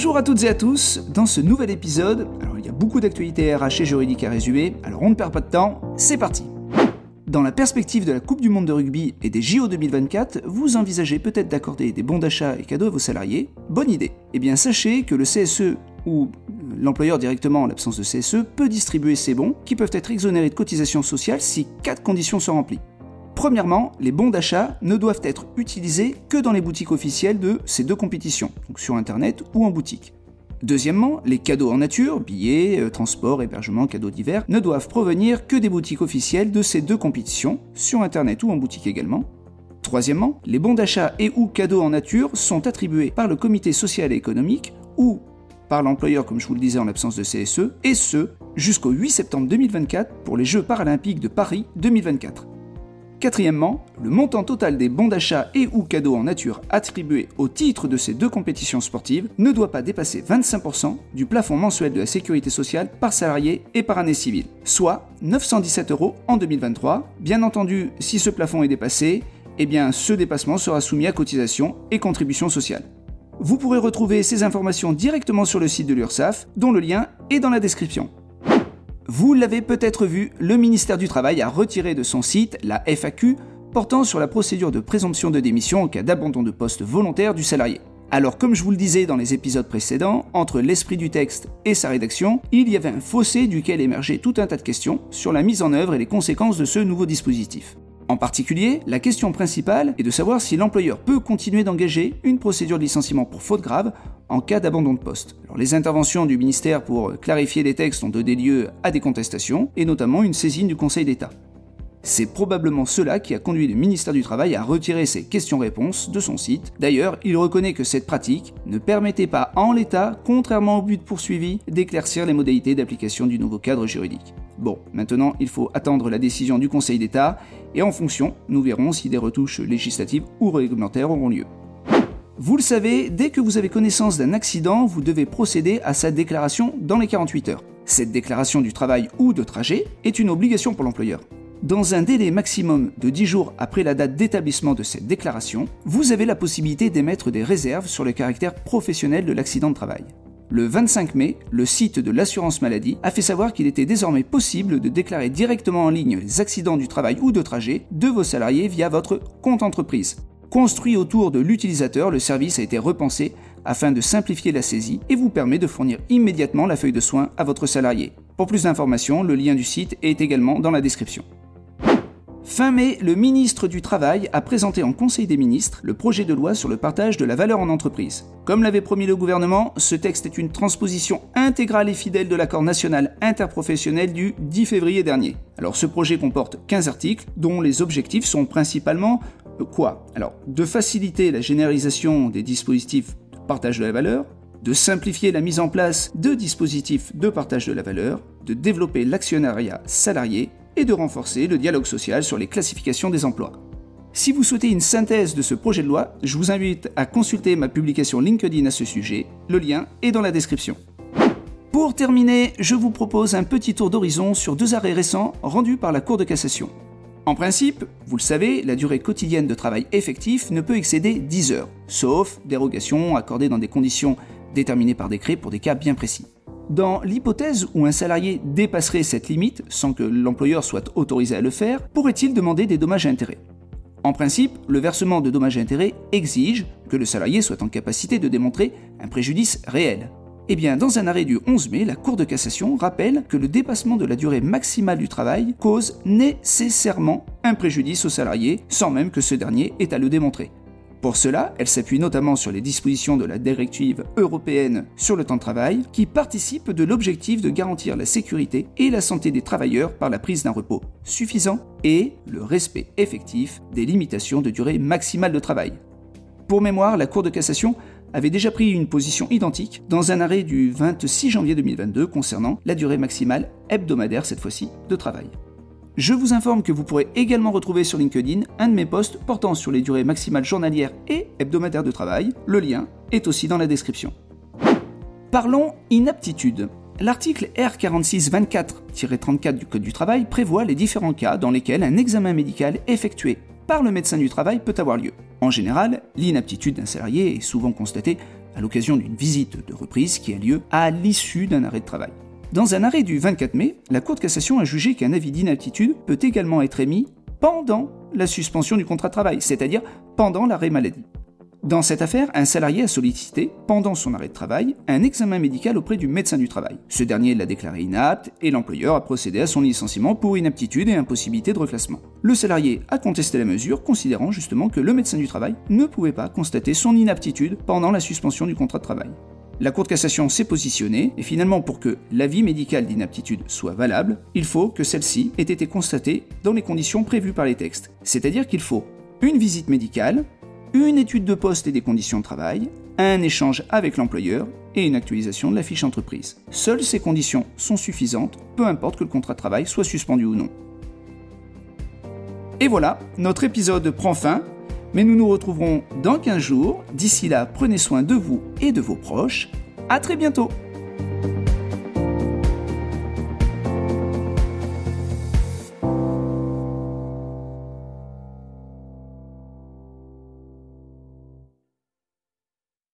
Bonjour à toutes et à tous, dans ce nouvel épisode, alors il y a beaucoup d'actualités RH et juridiques à résumer, alors on ne perd pas de temps, c'est parti. Dans la perspective de la Coupe du Monde de rugby et des JO 2024, vous envisagez peut-être d'accorder des bons d'achat et cadeaux à vos salariés. Bonne idée. Eh bien sachez que le CSE ou l'employeur directement en l'absence de CSE peut distribuer ces bons qui peuvent être exonérés de cotisations sociales si quatre conditions sont remplies. Premièrement, les bons d'achat ne doivent être utilisés que dans les boutiques officielles de ces deux compétitions, donc sur Internet ou en boutique. Deuxièmement, les cadeaux en nature, billets, euh, transports, hébergements, cadeaux divers, ne doivent provenir que des boutiques officielles de ces deux compétitions, sur Internet ou en boutique également. Troisièmement, les bons d'achat et ou cadeaux en nature sont attribués par le comité social et économique ou par l'employeur comme je vous le disais en l'absence de CSE, et ce, jusqu'au 8 septembre 2024 pour les Jeux paralympiques de Paris 2024. Quatrièmement, le montant total des bons d'achat et ou cadeaux en nature attribués au titre de ces deux compétitions sportives ne doit pas dépasser 25% du plafond mensuel de la sécurité sociale par salarié et par année civile, soit 917 euros en 2023. Bien entendu, si ce plafond est dépassé, eh bien ce dépassement sera soumis à cotisation et contribution sociale. Vous pourrez retrouver ces informations directement sur le site de l'URSSAF, dont le lien est dans la description. Vous l'avez peut-être vu, le ministère du Travail a retiré de son site la FAQ portant sur la procédure de présomption de démission en cas d'abandon de poste volontaire du salarié. Alors comme je vous le disais dans les épisodes précédents, entre l'esprit du texte et sa rédaction, il y avait un fossé duquel émergeait tout un tas de questions sur la mise en œuvre et les conséquences de ce nouveau dispositif. En particulier, la question principale est de savoir si l'employeur peut continuer d'engager une procédure de licenciement pour faute grave en cas d'abandon de poste. Les interventions du ministère pour clarifier les textes ont donné lieu à des contestations, et notamment une saisine du Conseil d'État. C'est probablement cela qui a conduit le ministère du Travail à retirer ces questions-réponses de son site. D'ailleurs, il reconnaît que cette pratique ne permettait pas en l'état, contrairement au but poursuivi, d'éclaircir les modalités d'application du nouveau cadre juridique. Bon, maintenant il faut attendre la décision du Conseil d'État, et en fonction, nous verrons si des retouches législatives ou réglementaires auront lieu. Vous le savez, dès que vous avez connaissance d'un accident, vous devez procéder à sa déclaration dans les 48 heures. Cette déclaration du travail ou de trajet est une obligation pour l'employeur. Dans un délai maximum de 10 jours après la date d'établissement de cette déclaration, vous avez la possibilité d'émettre des réserves sur le caractère professionnel de l'accident de travail. Le 25 mai, le site de l'assurance maladie a fait savoir qu'il était désormais possible de déclarer directement en ligne les accidents du travail ou de trajet de vos salariés via votre compte entreprise. Construit autour de l'utilisateur, le service a été repensé afin de simplifier la saisie et vous permet de fournir immédiatement la feuille de soins à votre salarié. Pour plus d'informations, le lien du site est également dans la description. Fin mai, le ministre du Travail a présenté en Conseil des ministres le projet de loi sur le partage de la valeur en entreprise. Comme l'avait promis le gouvernement, ce texte est une transposition intégrale et fidèle de l'accord national interprofessionnel du 10 février dernier. Alors ce projet comporte 15 articles dont les objectifs sont principalement quoi? Alors, de faciliter la généralisation des dispositifs de partage de la valeur, de simplifier la mise en place de dispositifs de partage de la valeur, de développer l'actionnariat salarié et de renforcer le dialogue social sur les classifications des emplois. Si vous souhaitez une synthèse de ce projet de loi, je vous invite à consulter ma publication LinkedIn à ce sujet, le lien est dans la description. Pour terminer, je vous propose un petit tour d'horizon sur deux arrêts récents rendus par la Cour de cassation. En principe, vous le savez, la durée quotidienne de travail effectif ne peut excéder 10 heures, sauf dérogation accordée dans des conditions déterminées par décret pour des cas bien précis. Dans l'hypothèse où un salarié dépasserait cette limite sans que l'employeur soit autorisé à le faire, pourrait-il demander des dommages à intérêts? En principe, le versement de dommages à intérêts exige que le salarié soit en capacité de démontrer un préjudice réel. Eh bien, dans un arrêt du 11 mai, la Cour de cassation rappelle que le dépassement de la durée maximale du travail cause nécessairement un préjudice au salarié, sans même que ce dernier ait à le démontrer. Pour cela, elle s'appuie notamment sur les dispositions de la directive européenne sur le temps de travail, qui participent de l'objectif de garantir la sécurité et la santé des travailleurs par la prise d'un repos suffisant et le respect effectif des limitations de durée maximale de travail. Pour mémoire, la Cour de cassation avait déjà pris une position identique dans un arrêt du 26 janvier 2022 concernant la durée maximale hebdomadaire cette fois-ci de travail. Je vous informe que vous pourrez également retrouver sur LinkedIn un de mes posts portant sur les durées maximales journalières et hebdomadaires de travail. Le lien est aussi dans la description. Parlons inaptitude. L'article R4624-34 du Code du travail prévoit les différents cas dans lesquels un examen médical effectué par le médecin du travail peut avoir lieu. En général, l'inaptitude d'un salarié est souvent constatée à l'occasion d'une visite de reprise qui a lieu à l'issue d'un arrêt de travail. Dans un arrêt du 24 mai, la Cour de cassation a jugé qu'un avis d'inaptitude peut également être émis pendant la suspension du contrat de travail, c'est-à-dire pendant l'arrêt maladie. Dans cette affaire, un salarié a sollicité, pendant son arrêt de travail, un examen médical auprès du médecin du travail. Ce dernier l'a déclaré inapte et l'employeur a procédé à son licenciement pour inaptitude et impossibilité de reclassement. Le salarié a contesté la mesure, considérant justement que le médecin du travail ne pouvait pas constater son inaptitude pendant la suspension du contrat de travail. La Cour de cassation s'est positionnée et finalement pour que l'avis médical d'inaptitude soit valable, il faut que celle-ci ait été constatée dans les conditions prévues par les textes. C'est-à-dire qu'il faut une visite médicale, une étude de poste et des conditions de travail, un échange avec l'employeur et une actualisation de la fiche entreprise. Seules ces conditions sont suffisantes, peu importe que le contrat de travail soit suspendu ou non. Et voilà, notre épisode prend fin, mais nous nous retrouverons dans 15 jours. D'ici là, prenez soin de vous et de vos proches. À très bientôt